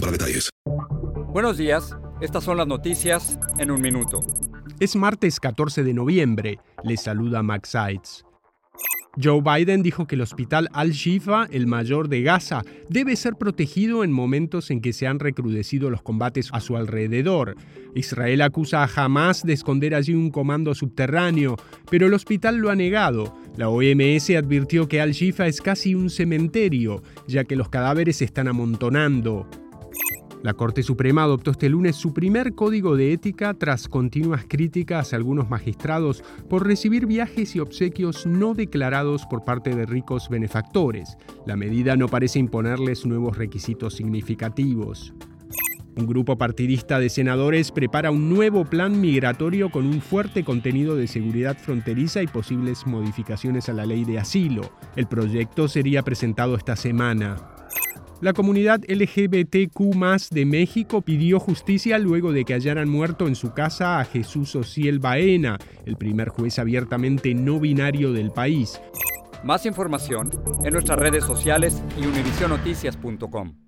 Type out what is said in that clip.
para detalles. Buenos días, estas son las noticias en un minuto. Es martes 14 de noviembre, les saluda Max Seitz. Joe Biden dijo que el hospital Al-Shifa, el mayor de Gaza, debe ser protegido en momentos en que se han recrudecido los combates a su alrededor. Israel acusa a Hamas de esconder allí un comando subterráneo, pero el hospital lo ha negado. La OMS advirtió que Al-Shifa es casi un cementerio, ya que los cadáveres se están amontonando. La Corte Suprema adoptó este lunes su primer código de ética tras continuas críticas a algunos magistrados por recibir viajes y obsequios no declarados por parte de ricos benefactores. La medida no parece imponerles nuevos requisitos significativos. Un grupo partidista de senadores prepara un nuevo plan migratorio con un fuerte contenido de seguridad fronteriza y posibles modificaciones a la ley de asilo. El proyecto sería presentado esta semana. La comunidad LGBTQ de México pidió justicia luego de que hallaran muerto en su casa a Jesús Ociel Baena, el primer juez abiertamente no binario del país. Más información en nuestras redes sociales y univisionoticias.com.